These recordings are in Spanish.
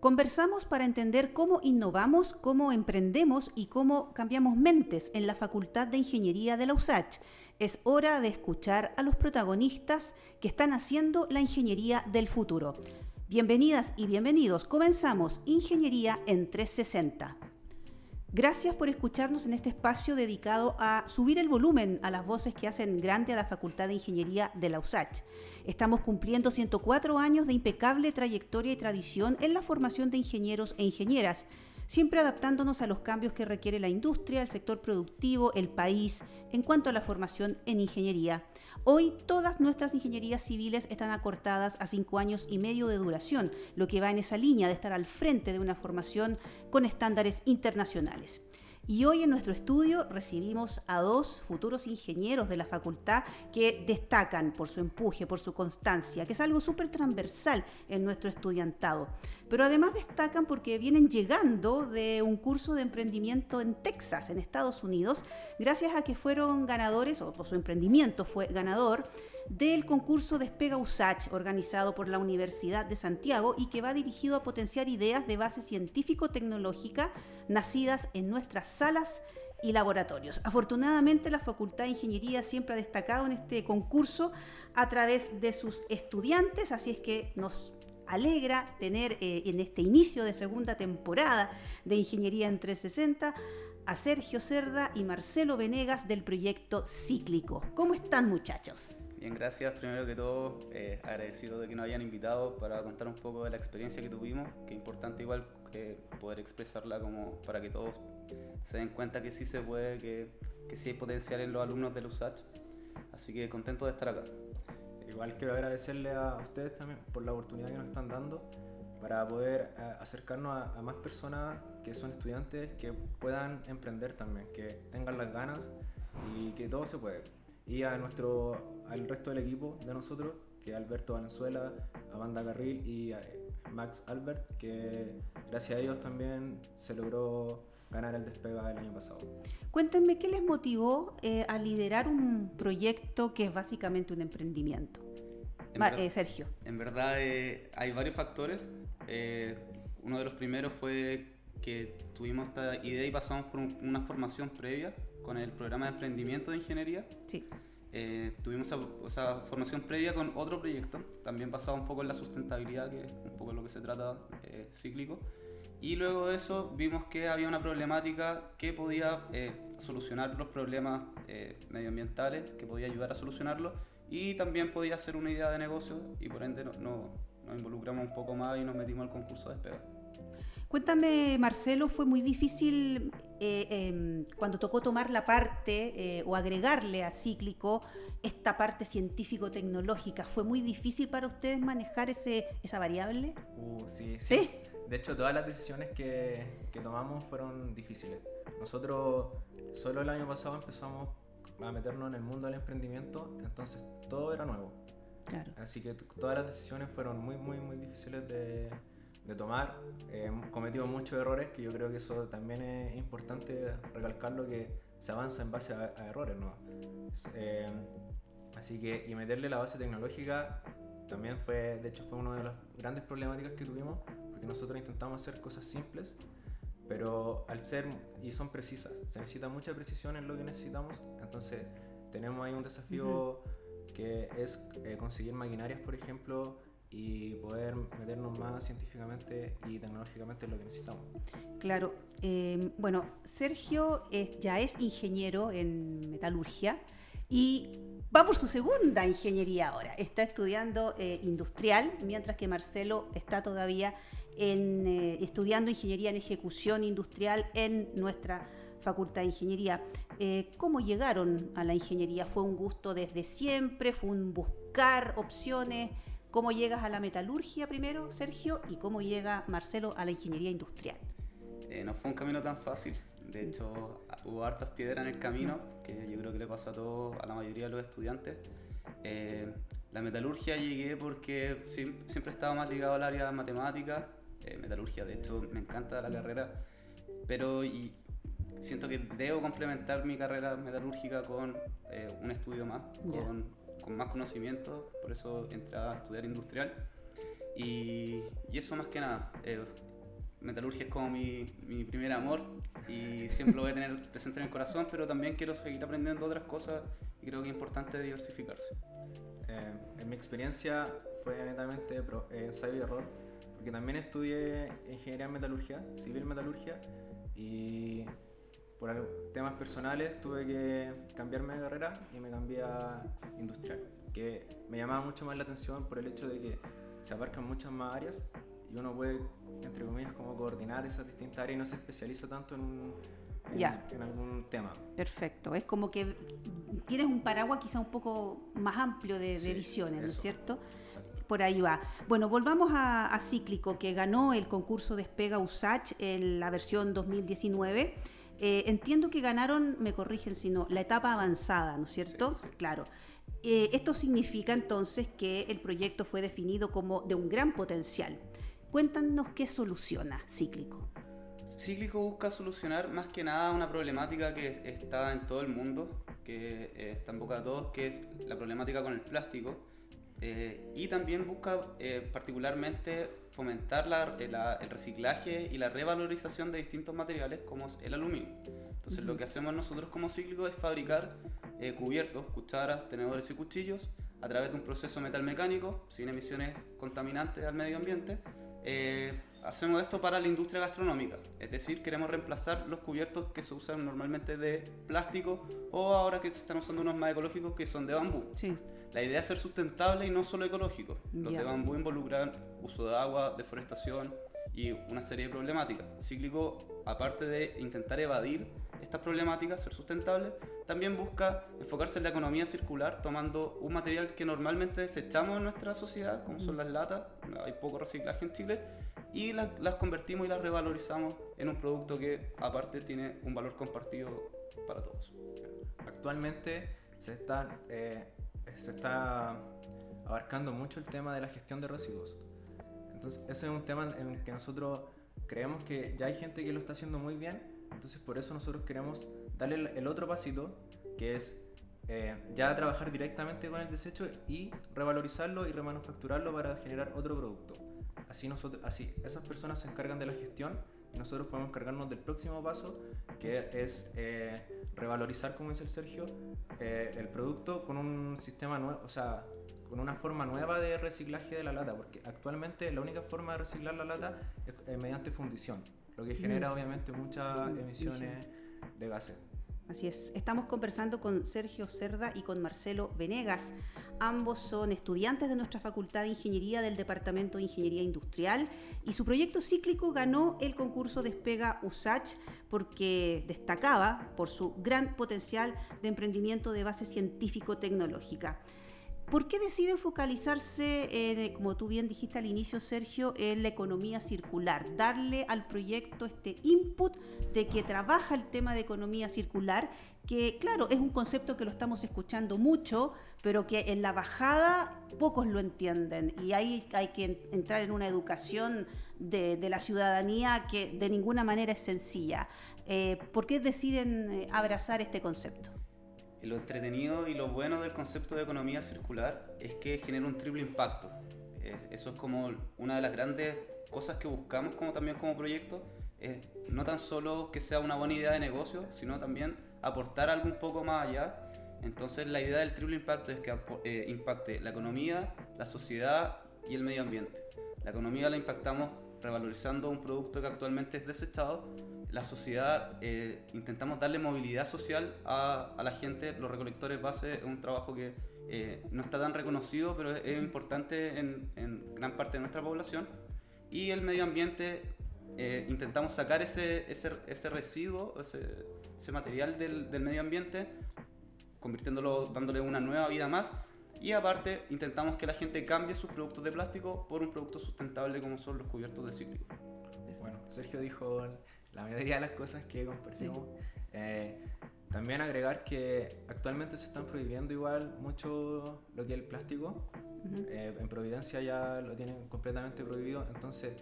Conversamos para entender cómo innovamos, cómo emprendemos y cómo cambiamos mentes en la Facultad de Ingeniería de la USACH. Es hora de escuchar a los protagonistas que están haciendo la ingeniería del futuro. Bienvenidas y bienvenidos. Comenzamos Ingeniería en 360. Gracias por escucharnos en este espacio dedicado a subir el volumen a las voces que hacen grande a la Facultad de Ingeniería de la USACH. Estamos cumpliendo 104 años de impecable trayectoria y tradición en la formación de ingenieros e ingenieras siempre adaptándonos a los cambios que requiere la industria, el sector productivo, el país, en cuanto a la formación en ingeniería. Hoy todas nuestras ingenierías civiles están acortadas a cinco años y medio de duración, lo que va en esa línea de estar al frente de una formación con estándares internacionales. Y hoy en nuestro estudio recibimos a dos futuros ingenieros de la facultad que destacan por su empuje, por su constancia, que es algo súper transversal en nuestro estudiantado. Pero además destacan porque vienen llegando de un curso de emprendimiento en Texas, en Estados Unidos, gracias a que fueron ganadores, o por su emprendimiento fue ganador, del concurso Despega USACH organizado por la Universidad de Santiago y que va dirigido a potenciar ideas de base científico-tecnológica nacidas en nuestras salas y laboratorios. Afortunadamente la Facultad de Ingeniería siempre ha destacado en este concurso a través de sus estudiantes, así es que nos alegra tener eh, en este inicio de segunda temporada de Ingeniería en 360 a Sergio Cerda y Marcelo Venegas del proyecto Cíclico. ¿Cómo están muchachos? Bien, gracias. Primero que todo, eh, agradecido de que nos hayan invitado para contar un poco de la experiencia que tuvimos, que es importante igual que poder expresarla como para que todos se den cuenta que sí se puede, que, que sí hay potencial en los alumnos del USACH. Así que contento de estar acá. Igual quiero agradecerle a ustedes también por la oportunidad que nos están dando para poder eh, acercarnos a, a, más personas que son estudiantes que puedan emprender también, que tengan las ganas y que todo se puede. Y a nuestro al resto del equipo de nosotros, que Alberto Valenzuela, Amanda Carril y eh, Max Albert, que gracias a ellos también se logró ganar el despega del año pasado. Cuéntenme qué les motivó eh, a liderar un proyecto que es básicamente un emprendimiento. verdad, eh, Sergio. En verdad eh, hay varios factores. Eh, uno de los primeros fue que tuvimos esta idea y pasamos por un, una formación previa con el programa de emprendimiento de ingeniería. Sí. Eh, tuvimos esa, esa, formación previa con otro proyecto, también basado un poco en la sustentabilidad, que es un poco lo que se trata eh, cíclico. Y luego de eso vimos que había una problemática que podía eh, solucionar los problemas eh, medioambientales, que podía ayudar a solucionarlos y también podía ser una idea de negocio y por ende no, no, nos involucramos un poco más y nos metimos al concurso de despega. Cuéntame, Marcelo, ¿fue muy difícil eh, eh, cuando tocó tomar la parte eh, o agregarle a Cíclico esta parte científico-tecnológica? ¿Fue muy difícil para ustedes manejar ese, esa variable? Uh, sí, sí, sí. De hecho, todas las decisiones que, que tomamos fueron difíciles. Nosotros solo el año pasado empezamos a meternos en el mundo del emprendimiento, entonces todo era nuevo. Claro. Así que todas las decisiones fueron muy, muy, muy difíciles de, de tomar. Eh, cometimos muchos errores, que yo creo que eso también es importante recalcarlo, que se avanza en base a, a errores, ¿no? Eh, así que, y meterle la base tecnológica también fue, de hecho, fue una de las grandes problemáticas que tuvimos, porque nosotros intentamos hacer cosas simples, pero al ser, y son precisas, se necesita mucha precisión en lo que necesitamos, entonces tenemos ahí un desafío uh -huh. que es eh, conseguir maquinarias, por ejemplo, y poder meternos más científicamente y tecnológicamente en lo que necesitamos. Claro, eh, bueno, Sergio es, ya es ingeniero en metalurgia y va por su segunda ingeniería ahora. Está estudiando eh, industrial, mientras que Marcelo está todavía en, eh, estudiando ingeniería en ejecución industrial en nuestra Facultad de Ingeniería. Eh, ¿Cómo llegaron a la ingeniería? ¿Fue un gusto desde siempre? ¿Fue un buscar opciones? ¿Cómo llegas a la metalurgia primero, Sergio? ¿Y cómo llega Marcelo a la ingeniería industrial? Eh, no fue un camino tan fácil. De hecho, hubo hartas piedras en el camino, que yo creo que le pasa a todos, a la mayoría de los estudiantes. Eh, la metalurgia llegué porque siempre estaba más ligado al área de matemáticas. Eh, metalurgia, de hecho, me encanta la carrera, pero y siento que debo complementar mi carrera metalúrgica con eh, un estudio más, con, con, más conocimiento, por eso entré a estudiar industrial. Y, y eso más que nada, eh, metalurgia es como mi, mi primer amor y siempre lo voy a tener presente en el corazón, pero también quiero seguir aprendiendo otras cosas y creo que es importante diversificarse. Eh, en mi experiencia fue netamente pro- eh, ensayo y error, porque también estudié ingeniería en metalurgia, civil metalurgia, y por temas personales tuve que cambiarme de carrera y me cambié a industrial, que me llamaba mucho más la atención por el hecho de que se abarcan muchas más áreas y uno puede, entre comillas, como coordinar esas distintas áreas y no se especializa tanto en, un- en- Ya. en algún tema. Perfecto. Es como que tienes un paraguas quizá un poco más amplio de, de Sí, visiones, ¿no es cierto? Exacto. Por ahí va. Bueno, volvamos a, a Cíclico, que ganó el concurso Despega USACH en la versión 2019. Eh, entiendo que ganaron, me corrigen si no, la etapa avanzada, ¿no es cierto? Sí, sí. Claro. Eh, esto significa entonces que el proyecto fue definido como de un gran potencial. Cuéntanos qué soluciona Cíclico. Cíclico busca solucionar más que nada una problemática que está en todo el mundo, que eh, está en boca de todos, que es la problemática con el plástico. eh, y también busca particularmente fomentar la- eh, la- el reciclaje y la revalorización de distintos materiales como es el aluminio. Entonces lo que hacemos nosotros como cíclico es fabricar eh, cubiertos, cucharas, tenedores y cuchillos a través de un proceso metal mecánico sin emisiones contaminantes al medio ambiente. Eh, hacemos esto para la industria gastronómica, es decir, queremos reemplazar los cubiertos que se usan normalmente de plástico o ahora que se están usando unos más ecológicos que son de bambú. Sí. La idea es ser sustentable y no solo ecológico. Los Ya. de bambú involucran uso de agua, deforestación y una serie de problemáticas. Cíclico, aparte de intentar evadir estas problemáticas, ser sustentable, también busca enfocarse en la economía circular tomando un material que normalmente desechamos en nuestra sociedad, como son las latas, hay poco reciclaje en Chile, y las, las convertimos y las revalorizamos en un producto que aparte tiene un valor compartido para todos. Actualmente se está, eh, se está abarcando mucho el tema de la gestión de residuos. Entonces, ese es un tema en el que nosotros creemos que ya hay gente que lo está haciendo muy bien, entonces por eso nosotros queremos darle el, otro pasito, que es eh, ya trabajar directamente con el desecho y revalorizarlo y remanufacturarlo para generar otro producto. Así, nosotros, así esas personas se encargan de la gestión nosotros podemos encargarnos del próximo paso, que es eh, revalorizar, como dice el Sergio, eh, el producto con un sistema nuevo, o sea, con una forma nueva de reciclaje de la lata, porque actualmente la única forma de reciclar la lata es eh, mediante fundición, lo que genera Mm. obviamente muchas emisiones de gases. Así es, estamos conversando con Sergio Cerda y con Marcelo Venegas. Ambos son estudiantes de nuestra Facultad de Ingeniería del Departamento de Ingeniería Industrial y su proyecto cíclico ganó el concurso Despega USACH porque destacaba por su gran potencial de emprendimiento de base científico-tecnológica. ¿Por qué deciden focalizarse, eh, como tú bien dijiste al inicio, Sergio, en la economía circular? Darle al proyecto este input de que trabaja el tema de economía circular, que claro, es un concepto que lo estamos escuchando mucho, pero que en la bajada pocos lo entienden y ahí hay que en- entrar en una educación de, de la ciudadanía que de ninguna manera es sencilla. Eh, ¿Por qué deciden eh, abrazar este concepto? Lo entretenido y lo bueno del concepto de economía circular es que genera un triple impacto. Eh, eso es como una de las grandes cosas que buscamos como también como proyecto. No tan solo que sea una buena idea de negocio, sino también aportar algo un poco más allá. Entonces la idea del triple impacto es que eh, impacte la economía, la sociedad y el medio ambiente. La economía la impactamos revalorizando un producto que actualmente es desechado la sociedad eh, intentamos darle movilidad social a, a la gente. Los recolectores base es un trabajo que eh, no está tan reconocido, pero es, importante en, gran parte de nuestra población. Y el medio ambiente, eh, intentamos sacar ese, ese, ese residuo, ese, ese material del, del medio ambiente, convirtiéndolo, dándole una nueva vida más. Y aparte, intentamos que la gente cambie sus productos de plástico por un producto sustentable como son los cubiertos de cíclico. Bueno, Sergio dijo la mayoría de las cosas que compartimos. Eh, también agregar que actualmente se están prohibiendo igual mucho lo que es el plástico. Ujú. Eh, en Providencia ya lo tienen completamente prohibido, entonces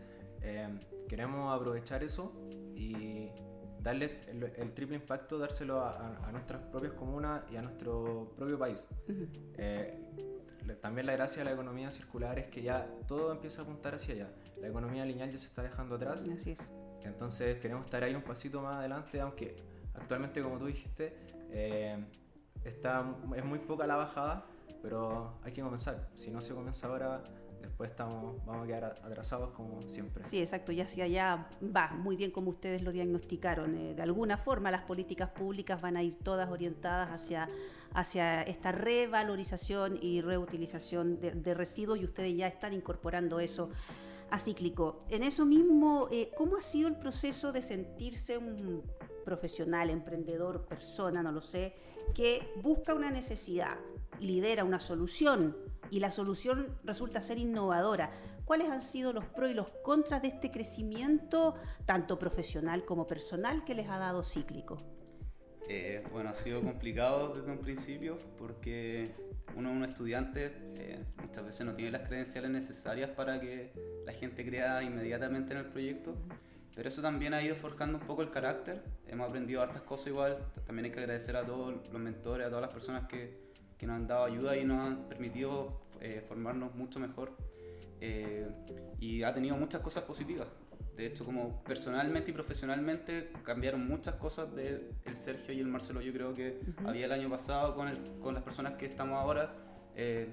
eh, queremos aprovechar eso y darle el, el triple impacto, dárselo a, a- a nuestras propias comunas y a nuestro propio país. Ujú. Eh, también la gracia de la economía circular es que ya todo empieza a apuntar hacia allá. La economía lineal ya se está dejando atrás. Así es. Entonces queremos estar ahí un pasito más adelante, aunque actualmente, como tú dijiste, eh, está, es muy poca la bajada, pero hay que comenzar. Si no se comienza ahora, después estamos, vamos a quedar atrasados como siempre. Sí, exacto, ya hacia allá va muy bien como ustedes lo diagnosticaron. Eh, de alguna forma las políticas públicas van a ir todas orientadas hacia, hacia esta revalorización y reutilización de, residuos y ustedes ya están incorporando eso a cíclico. En eso mismo, eh, ¿cómo ha sido el proceso de sentirse un profesional, emprendedor, persona, no lo sé, que busca una necesidad, lidera una solución y la solución resulta ser innovadora? ¿Cuáles han sido los pros y los contras de este crecimiento, tanto profesional como personal, que les ha dado cíclico? Eh, bueno, ha sido complicado desde un principio porque uno es un estudiante, eh, muchas veces no tiene las credenciales necesarias para que la gente crea inmediatamente en el proyecto, pero eso también ha ido forjando un poco el carácter, hemos aprendido hartas cosas igual, también hay que agradecer a todos los mentores, a todas las personas que, que nos han dado ayuda y nos han permitido eh, formarnos mucho mejor y ha tenido muchas cosas positivas de hecho, como personalmente y profesionalmente cambiaron muchas cosas de el Sergio y el Marcelo. Yo creo que había el año pasado con, el, con las personas que estamos ahora, eh,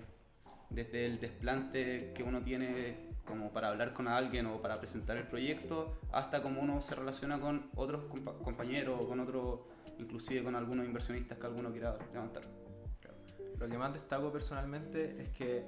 desde el desplante que uno tiene como para hablar con alguien o para presentar el proyecto, hasta cómo uno se relaciona con otros compañeros o con otros, inclusive con algunos inversionistas que alguno quiera levantar. Lo que más destaco personalmente es que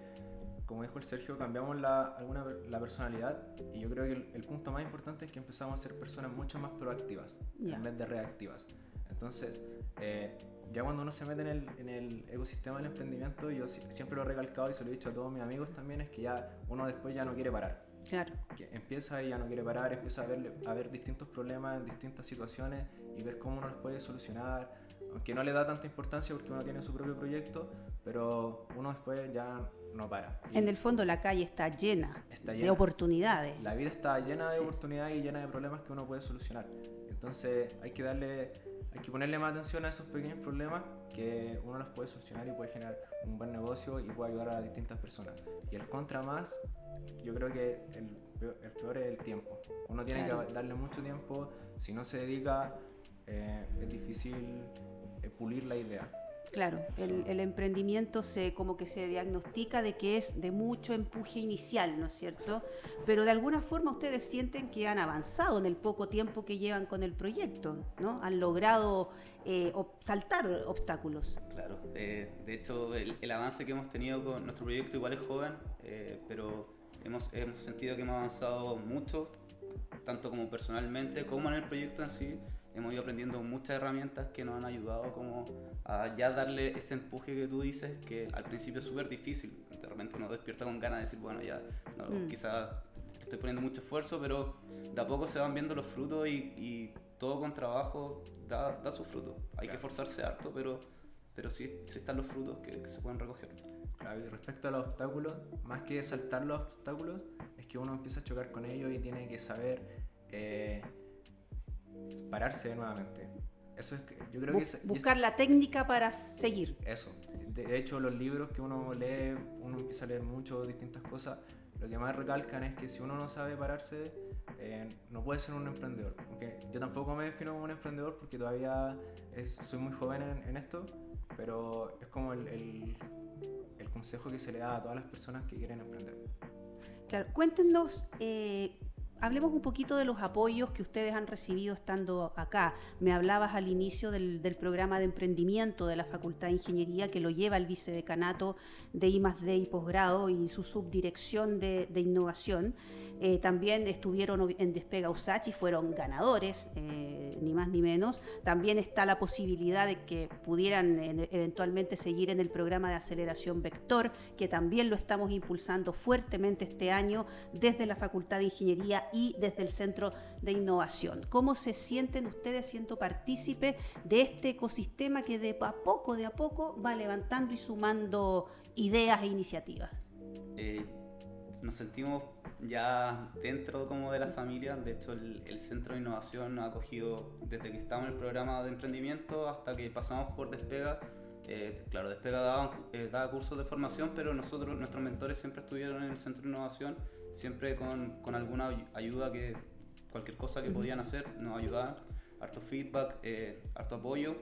como dijo el Sergio, cambiamos la, alguna, la personalidad y yo creo que el, punto más importante es que empezamos a ser personas mucho más proactivas en vez de reactivas. Entonces, eh, ya cuando uno se mete en el, en el, ecosistema del emprendimiento, yo siempre lo he recalcado y se lo he dicho a todos mis amigos también, es que ya uno después ya no quiere parar. Claro. Que empieza y ya no quiere parar, empieza a ver, a ver distintos problemas en distintas situaciones y ver cómo uno los puede solucionar, aunque no le da tanta importancia porque uno tiene su propio proyecto, pero uno después ya no para. en el fondo la calle está llena, de oportunidades. La vida está llena de oportunidades y llena de problemas que uno puede solucionar. Entonces hay que darle, hay que ponerle más atención a esos pequeños problemas que uno los puede solucionar y puede generar un buen negocio y puede ayudar a distintas personas. Y el contra más, yo creo que el, peor, es el tiempo. Uno tiene que darle mucho tiempo, si no se dedica, eh, es difícil eh, pulir la idea. Claro, el, emprendimiento se como que se diagnostica de que es de mucho empuje inicial, ¿no es cierto? Pero de alguna forma ustedes sienten que han avanzado en el poco tiempo que llevan con el proyecto, ¿no? Han logrado eh, saltar obstáculos. Claro, de hecho el, avance que hemos tenido con nuestro proyecto igual es joven, eh, pero hemos, hemos sentido que hemos avanzado mucho, tanto como personalmente como en el proyecto en sí hemos ido aprendiendo muchas herramientas que nos han ayudado como a ya darle ese empuje que tú dices, que al principio es súper difícil. De repente uno despierta con ganas de decir, bueno, ya mm. quizás estoy poniendo mucho esfuerzo, pero de a poco se van viendo los frutos y, todo con trabajo da, da su fruto. Hay que esforzarse harto, pero, pero sí, sí están los frutos que, se pueden recoger. Claro, y respecto a los obstáculos, más que saltar los obstáculos, es que uno empieza a chocar con ellos y tiene que saber... Eh, pararse nuevamente. Eso es que, yo creo que buscar la técnica para seguir. Eso. De hecho, los libros que uno lee, uno empieza a leer mucho, distintas cosas. Lo que más recalcan es que si uno no sabe pararse, eh, no puede ser un emprendedor. Aunque yo tampoco me defino como un emprendedor porque todavía soy muy joven en, esto, pero es como el, el, el, consejo que se le da a todas las personas que quieren emprender. Claro, cuéntenos eh, hablemos un poquito de los apoyos que ustedes han recibido estando acá. Me hablabas al inicio del, programa de emprendimiento de la Facultad de Ingeniería que lo lleva el vicedecanato de I+D y posgrado y su subdirección de, innovación. Eh, también estuvieron en Despega USACH y fueron ganadores, eh, ni más ni menos. También está la posibilidad de que pudieran eventualmente seguir en el programa de aceleración Vector, que también lo estamos impulsando fuertemente este año desde la Facultad de Ingeniería y desde el Centro de Innovación. ¿Cómo se sienten ustedes siendo partícipes de este ecosistema que de a poco, de a poco va levantando y sumando ideas e iniciativas? Eh, nos sentimos ya dentro como de la familia, de hecho el, Centro de Innovación nos ha acogido desde que estamos en el programa de emprendimiento hasta que pasamos por Despega, Eh, claro, Despega daba, eh, daba, cursos de formación, pero nosotros, nuestros mentores siempre estuvieron en el centro de innovación, siempre con, con alguna ayuda que cualquier cosa que podían hacer nos ayudaban. Harto feedback, eh, harto apoyo.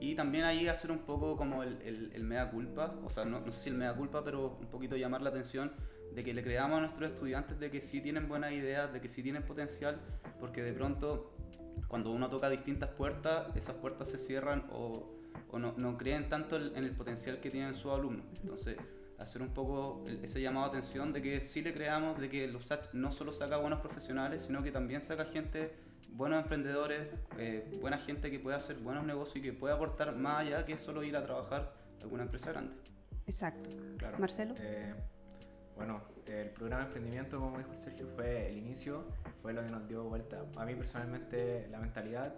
Y también ahí hacer un poco como el, el, el mea culpa, o sea, no, no, sé si el mea culpa, pero un poquito llamar la atención de que le creamos a nuestros estudiantes de que sí tienen buenas ideas, de que sí tienen potencial, porque de pronto cuando uno toca distintas puertas, esas puertas se cierran o, o no, no, creen tanto en el potencial que tienen sus alumnos. Entonces, hacer un poco ese llamado de atención de que sí le creamos, de que los USACH no solo saca buenos profesionales, sino que también saca gente buenos emprendedores, eh, buena gente que pueda hacer buenos negocios y que pueda aportar más allá que solo ir a trabajar a alguna empresa grande. Exacto. Claro. Marcelo. Eh, bueno, el programa de emprendimiento, como dijo Sergio, fue el inicio, fue lo que nos dio vuelta. A mí personalmente la mentalidad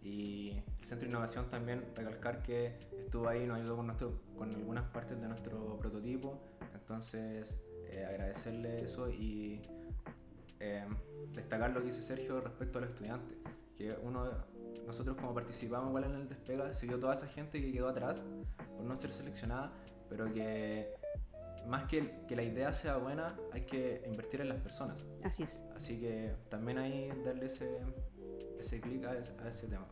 y el Centro de Innovación también, recalcar que estuvo ahí, nos ayudó con, nuestro, con algunas partes de nuestro prototipo, entonces eh, agradecerle eso y eh, destacar lo que dice Sergio respecto a los estudiantes, que uno, nosotros como participamos igual en el despega, se vio toda esa gente que quedó atrás por no ser seleccionada, pero que más que, que la idea sea buena, hay que invertir en las personas. Así es. Así que también ahí darle ese, ese clic a, ese tema.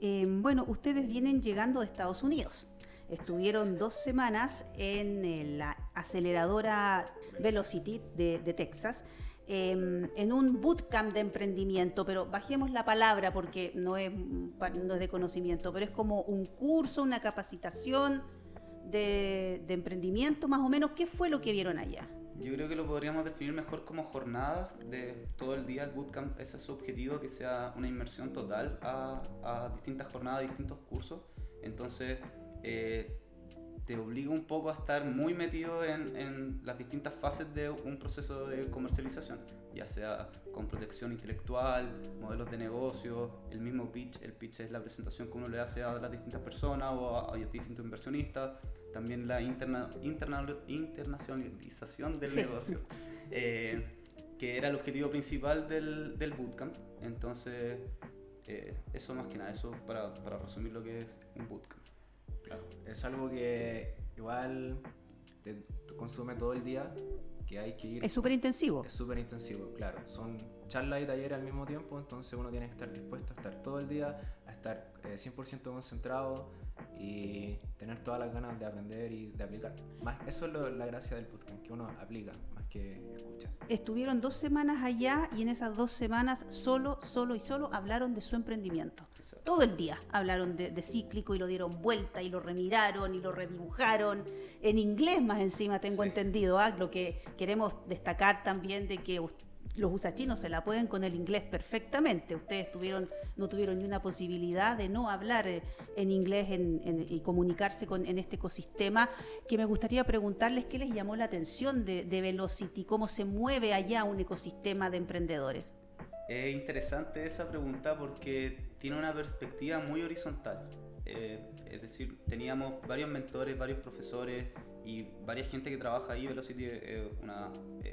Eh, bueno, ustedes vienen llegando de Estados Unidos. Estuvieron dos semanas en la aceleradora Velocity de, de Texas Em, en un bootcamp de emprendimiento, pero bajemos la palabra porque no es, no es de conocimiento, pero es como un curso, una capacitación de, emprendimiento más o menos. ¿Qué fue lo que vieron allá? Yo creo que lo podríamos definir mejor como jornadas de todo el día. El bootcamp, ese es su objetivo, que sea una inmersión total a, a distintas jornadas, distintos cursos. Entonces, eh, te obliga un poco a estar muy metido en, en, las distintas fases de un proceso de comercialización, ya sea con protección intelectual, modelos de negocio, el mismo pitch, el pitch es la presentación que uno le hace a las distintas personas o a, distintos inversionistas, también la interna, internacionalización del negocio, eh, que era el objetivo principal del, del bootcamp, entonces eh, eso más que nada, eso para, para resumir lo que es un bootcamp. Es algo que igual te consume todo el día, que hay que ir... Es súper intensivo. Es súper intensivo, claro. Son charlas y talleres al mismo tiempo, entonces uno tiene que estar dispuesto a estar todo el día, estar 100% eh, concentrado y tener todas las ganas de aprender y de aplicar. Más, eso es la gracia del podcast, que uno aplica más que escucha. Estuvieron dos semanas allá y en esas dos semanas solo, solo y solo hablaron de su emprendimiento. Todo el día hablaron de, cíclico y lo dieron vuelta y lo remiraron y lo redibujaron. En inglés más encima tengo entendido, ¿ah? lo que queremos destacar también de que los usachinos se la pueden con el inglés perfectamente. Ustedes tuvieron, no tuvieron ni una posibilidad de no hablar eh, en inglés y comunicarse con, en este ecosistema. Que me gustaría preguntarles qué les llamó la atención de, de Velocity, cómo se mueve allá un ecosistema de emprendedores. Es interesante esa pregunta porque tiene una perspectiva muy horizontal. Eh, es decir, teníamos varios mentores, varios profesores y varias gente que trabaja ahí. Velocity es una,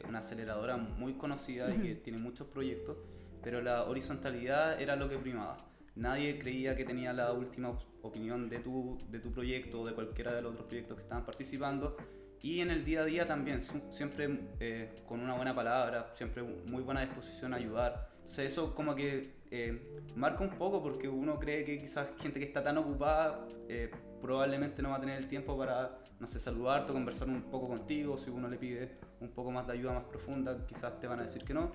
una aceleradora muy conocida y que tiene muchos proyectos, pero la horizontalidad era lo que primaba. Nadie creía que tenía la última opinión de tu, de tu proyecto o de cualquiera de los otros proyectos que estaban participando. Y en el día a día también, siempre eh, con una buena palabra, siempre muy buena disposición a ayudar. Entonces eso como que eh, marca un poco porque uno cree que quizás gente que está tan ocupada eh, probablemente no va a tener el tiempo para, no sé, saludarte o conversar un poco contigo. Si uno le pide un poco más de ayuda más profunda, quizás te van a decir que no.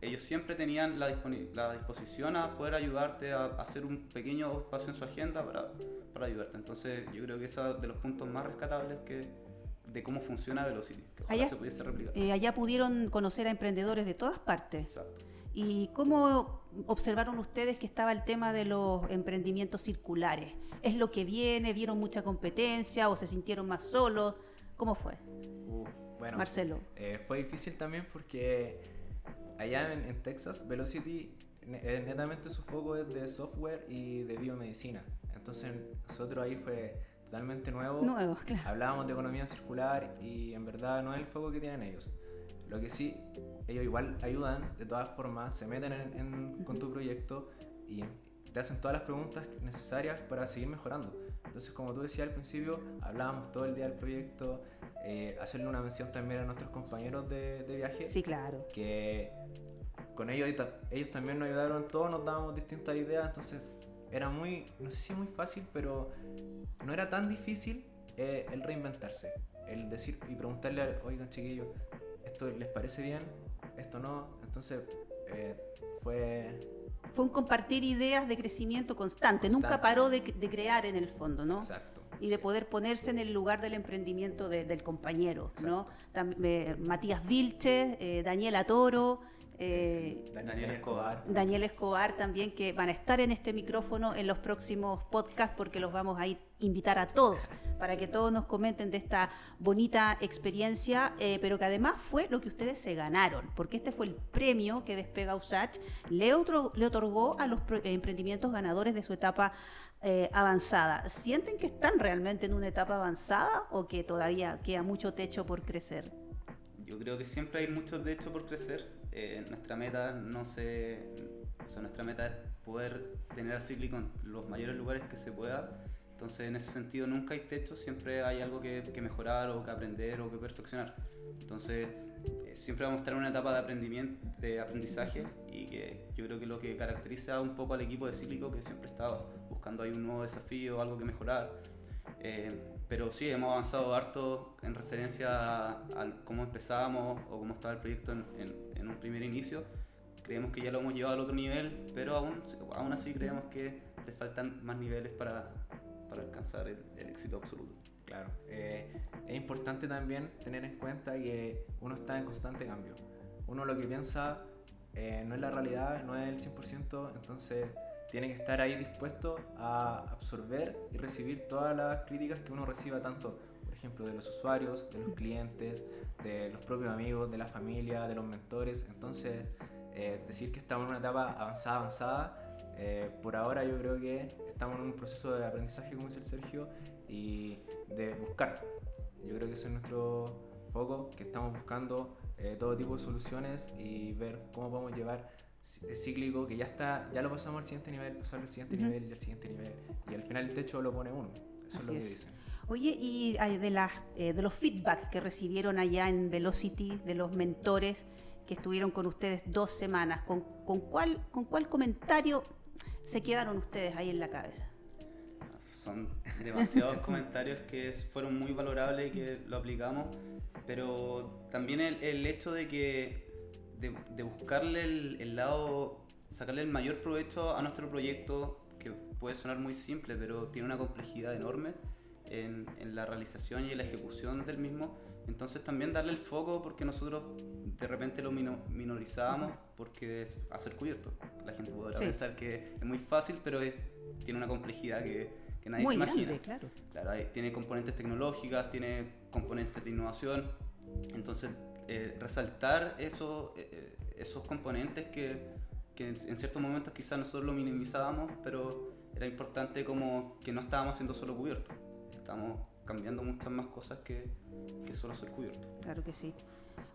Ellos siempre tenían la, la disposición a poder ayudarte a, hacer un pequeño espacio en su agenda para, para ayudarte. Entonces yo creo que eso es de los puntos más rescatables que, de cómo funciona Velocity, que allá, se pudiese replicar. Eh, allá pudieron conocer a emprendedores de todas partes. Exacto. ¿Y cómo observaron ustedes que estaba el tema de los emprendimientos circulares? ¿Es lo que viene? ¿Vieron mucha competencia o se sintieron más solos? ¿Cómo fue? Uh, bueno, Marcelo. Eh, fue difícil también porque allá en, Texas, Velocity, eh, netamente su foco es de software y de biomedicina. Entonces nosotros ahí fue totalmente nuevo. Nuevo, claro. Hablábamos de economía circular y en verdad no es el foco que tienen ellos. Lo que sí, ellos igual ayudan, de todas formas, se meten en, con tu proyecto y te hacen todas las preguntas necesarias para seguir mejorando. Entonces, como tú decías al principio, hablábamos todo el día del proyecto, eh, hacerle una mención también a nuestros compañeros de, de viaje. Sí, claro. Que con ellos, ellos también nos ayudaron, todos nos dábamos distintas ideas, entonces era muy, no sé si muy fácil, pero no era tan difícil eh, el reinventarse, el decir y preguntarle, oigan chiquillos, ¿esto les parece bien? ¿Esto no? Entonces eh, fue... Fue un compartir ideas de crecimiento constante, nunca paró de, crear en el fondo, ¿no? Exacto. Y de poder ponerse en el lugar del emprendimiento del compañero, ¿no? Eh, Matías Vilche, Daniela Toro, eh, Daniel Escobar. Daniel Escobar también, que van a estar en este micrófono en los próximos podcasts porque los vamos a invitar a todos para que todos nos comenten de esta bonita experiencia, eh, pero que además fue lo que ustedes se ganaron, porque este fue el premio que Despega USACH le, le otorgó a los emprendimientos ganadores de su etapa eh, avanzada. ¿Sienten que están realmente en una etapa avanzada o que todavía queda mucho techo por crecer? Yo creo que siempre hay mucho techo por crecer eh, nuestra meta no se, nuestra meta es poder tener a Cíclico en los mayores lugares que se pueda. Entonces, en ese sentido, nunca hay techo, siempre hay algo que, mejorar o que aprender o que perfeccionar. Entonces, eh, siempre vamos a estar en una etapa de, aprendimiento, de aprendizaje y que yo creo que lo que caracteriza un poco al equipo de Cíclico, que siempre estaba buscando ahí un nuevo desafío, algo que mejorar. Eh, pero sí, hemos avanzado harto en referencia a, cómo empezábamos o cómo estaba el proyecto en, en, un primer inicio. Creemos que ya lo hemos llevado al otro nivel, pero aún, aún así creemos que le faltan más niveles para, para alcanzar el, éxito absoluto. Claro, eh, es importante también tener en cuenta que uno está en constante cambio. Uno lo que piensa eh, no es la realidad, no es el 100%, entonces tiene que estar ahí dispuesto a absorber y recibir todas las críticas que uno reciba, tanto, ejemplo, de los usuarios, de los clientes, de los propios amigos, de la familia, de los mentores. Entonces, eh, decir que estamos en una etapa avanzada, avanzada, eh, por ahora yo creo que estamos en un proceso de aprendizaje, como dice el Sergio, y de buscar. Yo creo que ese es nuestro foco, que estamos buscando eh, todo tipo de soluciones y ver cómo podemos llevar es cíclico que ya está, ya lo pasamos al siguiente nivel, pasamos al siguiente nivel y al siguiente nivel. Y al final el techo lo pone uno. Eso es lo que dicen. Oye, y de, las, eh, de los feedback que recibieron allá en Velocity, de los mentores que estuvieron con ustedes dos semanas, ¿con, con, cuál, ¿con cuál comentario se quedaron ustedes ahí en la cabeza? Son demasiados comentarios que fueron muy valorables y que lo aplicamos, pero también el, el hecho de que de, buscarle el, lado, sacarle el mayor provecho a nuestro proyecto, que puede sonar muy simple, pero tiene una complejidad enorme en, en la realización y en la ejecución del mismo. Entonces también darle el foco porque nosotros de repente lo minorizábamos porque es hacer cubierto. La gente podrá pensar que es muy fácil, pero es, tiene una complejidad que, que nadie se imagina. claro. claro tiene componentes tecnológicas, tiene componentes de innovación. Entonces eh, resaltar eso, eh, eh, esos componentes que, que en, ciertos momentos quizás nosotros lo minimizábamos, pero era importante como que no estábamos siendo solo cubiertos, estábamos cambiando muchas más cosas que, que solo ser cubiertos. Claro que sí.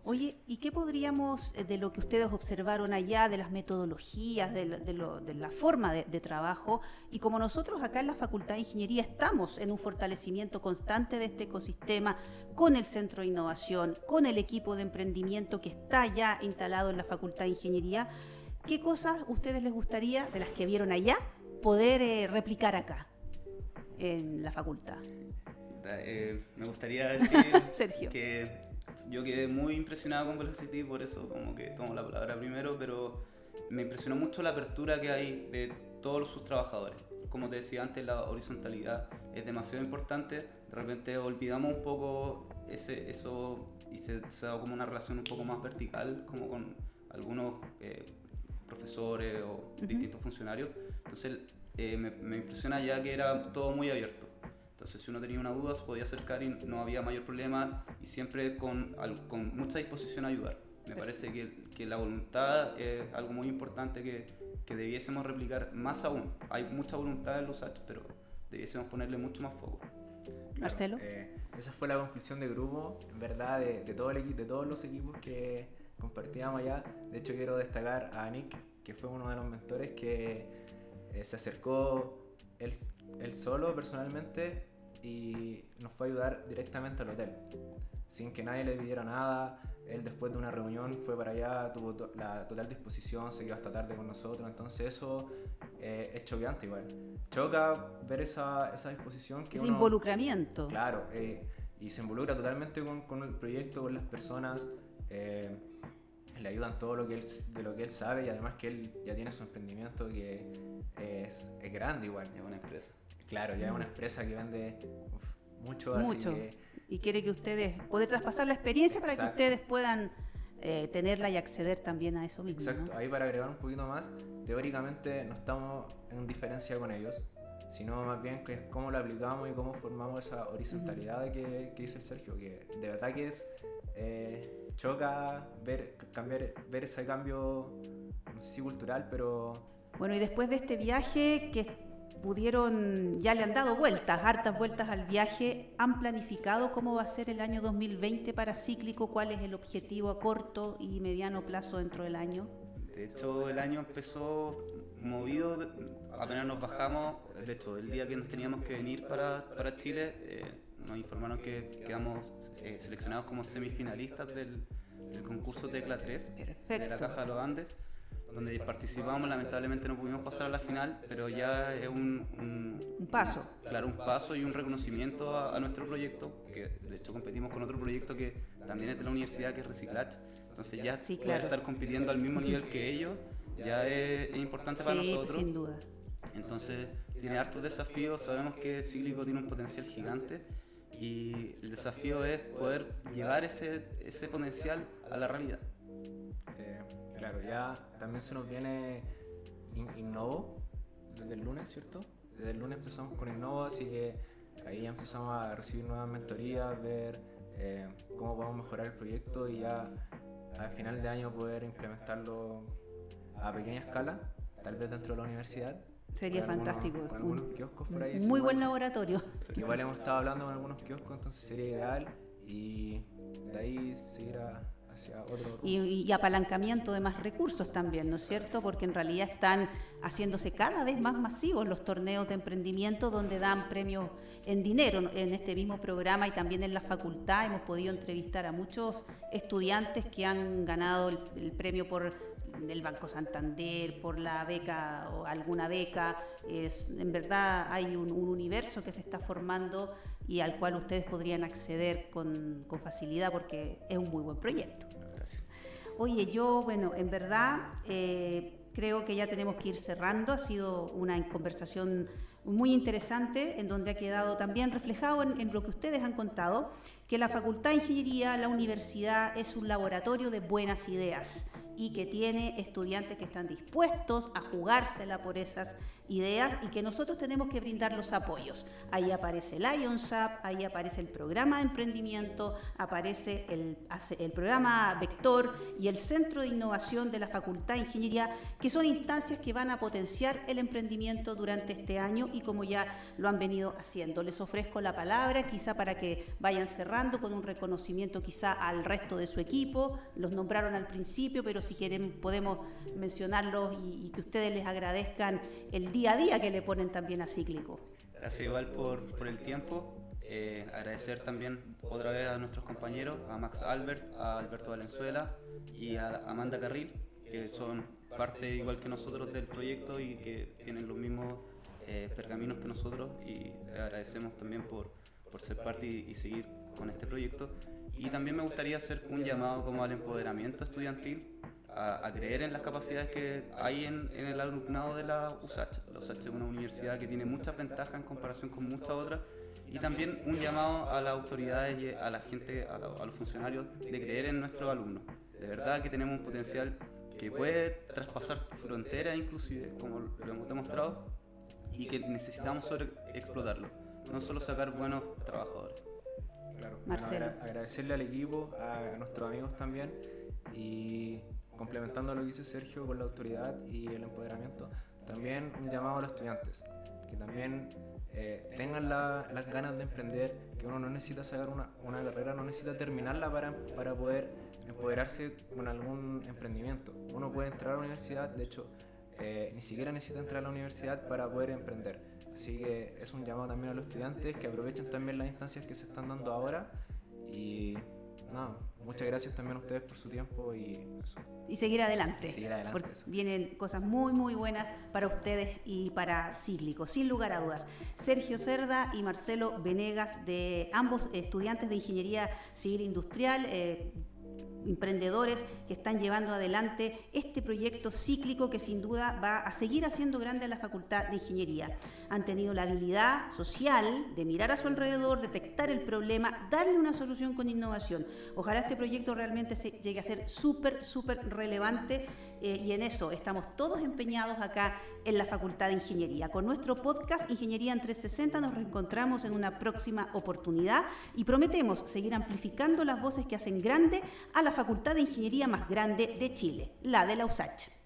Oye, ¿y qué podríamos, eh, de lo que ustedes observaron allá, de las metodologías, de, la forma de, trabajo, y como nosotros acá en la Facultad de Ingeniería estamos en un fortalecimiento constante de este ecosistema, con el Centro de Innovación, con el equipo de emprendimiento que está ya instalado en la Facultad de Ingeniería, ¿qué cosas ustedes les gustaría, de las que vieron allá, poder eh, replicar acá, en la facultad? Eh, me gustaría decir Sergio. que yo quedé muy impresionado con Velocity, por eso como que tomo la palabra primero, pero me impresionó mucho la apertura que hay de todos sus trabajadores. Como te decía antes, la horizontalidad es demasiado importante. De repente olvidamos un poco ese, eso y se, se da como una relación un poco más vertical, como con algunos eh, profesores o distintos funcionarios. Entonces eh, me, me impresiona ya que era todo muy abierto entonces, si uno tenía una duda, se podía acercar y no había mayor problema y siempre con, con mucha disposición a ayudar. Me parece que, que, la voluntad es algo muy importante que, que, debiésemos replicar más aún. Hay mucha voluntad en los hechos, pero debiésemos ponerle mucho más foco. Marcelo. Eh, esa fue la conclusión de grupo, en verdad, de, de, todo el, de todos los equipos que compartíamos allá. De hecho, quiero destacar a Nick, que fue uno de los mentores que eh, se acercó él él solo personalmente y nos fue a ayudar directamente al hotel, sin que nadie le pidiera nada. Él después de una reunión fue para allá, tuvo to- la total disposición, se quedó hasta tarde con nosotros, entonces eso eh, es choqueante igual. Choca ver esa, esa disposición que Ese uno... involucramiento. Claro, eh, y se involucra totalmente con, con el proyecto, con las personas, eh, le ayudan todo lo que él, de lo que él sabe y además que él ya tiene su emprendimiento que es, es grande igual. Es una empresa. Claro, ya es una empresa que vende uf, mucho, así Mucho. que Y quiere que ustedes, poder traspasar la experiencia para Exacto. que ustedes puedan eh, tenerla y acceder también a eso mismo. ¿no? Exacto, ahí para agregar un poquito más, teóricamente no estamos en diferencia con ellos, sino más bien que es cómo lo aplicamos y cómo formamos esa horizontalidad que, que dice el Sergio, que de verdad que es eh, choca ver, cambiar, ver ese cambio, no sé si cultural, pero Bueno, y después de este viaje que pudieron, ya le han dado vueltas, hartas vueltas al viaje, ¿han planificado cómo va a ser el año 2020 para Cíclico? ¿Cuál es el objetivo a corto y mediano plazo dentro del año? De hecho, el año empezó movido, apenas nos bajamos, de hecho, el día que nos teníamos que venir para, para Chile, eh, nos informaron que quedamos eh, seleccionados como semifinalistas del, del concurso Tecla 3 de la Perfecto. Caja de los Andes, donde participamos, lamentablemente no pudimos pasar a la final, pero ya es un, un- Un paso. Claro, un paso y un reconocimiento a, a nuestro proyecto, que de hecho competimos con otro proyecto que también es de la universidad, que es Reciclage. Entonces ya Sí, poder claro. estar compitiendo al mismo nivel que ellos ya es, es importante para Sí, nosotros. sin duda. Entonces tiene hartos desafíos, sabemos que Cíclico tiene un potencial gigante y el desafío es poder llevar ese, ese potencial a la realidad. eh, claro, ya también se nos viene In- Innovo desde el lunes, ¿cierto? Desde el lunes empezamos con Innovo, así que ahí ya empezamos a recibir nuevas mentorías, ver eh, cómo podemos mejorar el proyecto y ya al final de año poder implementarlo a pequeña escala, tal vez dentro de la universidad. Sería algunos- fantástico. Algunos Un- kioscos por ahí. Muy buen laboratorio. que igual hemos estado hablando con algunos kioscos, entonces sería ideal y de ahí seguir a- hacia otro. Y, y apalancamiento de más recursos también, ¿no es cierto? Porque en realidad están haciéndose cada vez más masivos los torneos de emprendimiento donde dan premios en dinero. En este mismo programa y también en la facultad hemos podido entrevistar a muchos estudiantes que han ganado el, el premio por el Banco Santander, por la beca o alguna beca. Es, en verdad hay un, un universo que se está formando y al cual ustedes podrían acceder con, con facilidad porque es un muy buen proyecto. Gracias. Oye, yo, bueno, en verdad eh, creo que ya tenemos que ir cerrando. Ha sido una conversación muy interesante en donde ha quedado también reflejado en, en lo que ustedes han contado, que la Facultad de Ingeniería, la universidad, es un laboratorio de buenas ideas y que tiene estudiantes que están dispuestos a jugársela por esas ideas y que nosotros tenemos que brindar los apoyos. Ahí aparece el IONSAP, ahí aparece el programa de emprendimiento, aparece el, el programa Vector y el Centro de Innovación de la Facultad de Ingeniería, que son instancias que van a potenciar el emprendimiento durante este año y como ya lo han venido haciendo. Les ofrezco la palabra quizá para que vayan cerrando con un reconocimiento quizá al resto de su equipo. Los nombraron al principio, pero si quieren podemos mencionarlos y que ustedes les agradezcan el día a día que le ponen también a Cíclico. Gracias igual por, por el tiempo. Eh, agradecer también otra vez a nuestros compañeros, a Max Albert, a Alberto Valenzuela y a Amanda Carril, que son parte igual que nosotros del proyecto y que tienen los mismos eh, pergaminos que nosotros y agradecemos también por, por ser parte y, y seguir con este proyecto. Y también me gustaría hacer un llamado como al empoderamiento estudiantil, a, a creer en las capacidades que hay en, en el alumnado de la USACH. La USACH es una universidad que tiene muchas ventajas en comparación con muchas otras. Y también un llamado a las autoridades y a la gente, a, la- a los funcionarios, de creer en nuestros alumnos. De verdad que tenemos un potencial que puede traspasar fronteras inclusive, como lo hemos demostrado, y que necesitamos sobre explotarlo. No solo sacar buenos trabajadores. Claro. Bueno, Marcelo. agra- agradecerle al equipo, a, a nuestros amigos también y complementando lo que dice Sergio con la autoridad y el empoderamiento, también un llamado a los estudiantes, que también eh, tengan la- las ganas de emprender, que uno no necesita sacar una, una carrera, no necesita terminarla para, para poder empoderarse con algún emprendimiento. Uno puede entrar a la universidad, de hecho, eh, ni siquiera necesita entrar a la universidad para poder emprender. Así que es un llamado también a los estudiantes que aprovechen también las instancias que se están dando ahora y nada, muchas gracias también a ustedes por su tiempo y eso. Y seguir adelante. Seguir adelante, Porque eso. vienen cosas muy, muy buenas para ustedes y para Cíclico, sin lugar a dudas. Sergio Cerda y Marcelo Venegas, de ambos estudiantes de Ingeniería Civil Industrial, eh, emprendedores que están llevando adelante este proyecto cíclico que sin duda va a seguir haciendo grande a la Facultad de Ingeniería. Han tenido la habilidad social de mirar a su alrededor, detectar el problema, darle una solución con innovación. Ojalá este proyecto realmente se llegue a ser súper, súper relevante eh, y en eso estamos todos empeñados acá en la Facultad de Ingeniería. Con nuestro podcast Ingeniería en 360 nos reencontramos en una próxima oportunidad y prometemos seguir amplificando las voces que hacen grande a la Facultad de Ingeniería más grande de Chile, la de la USACH.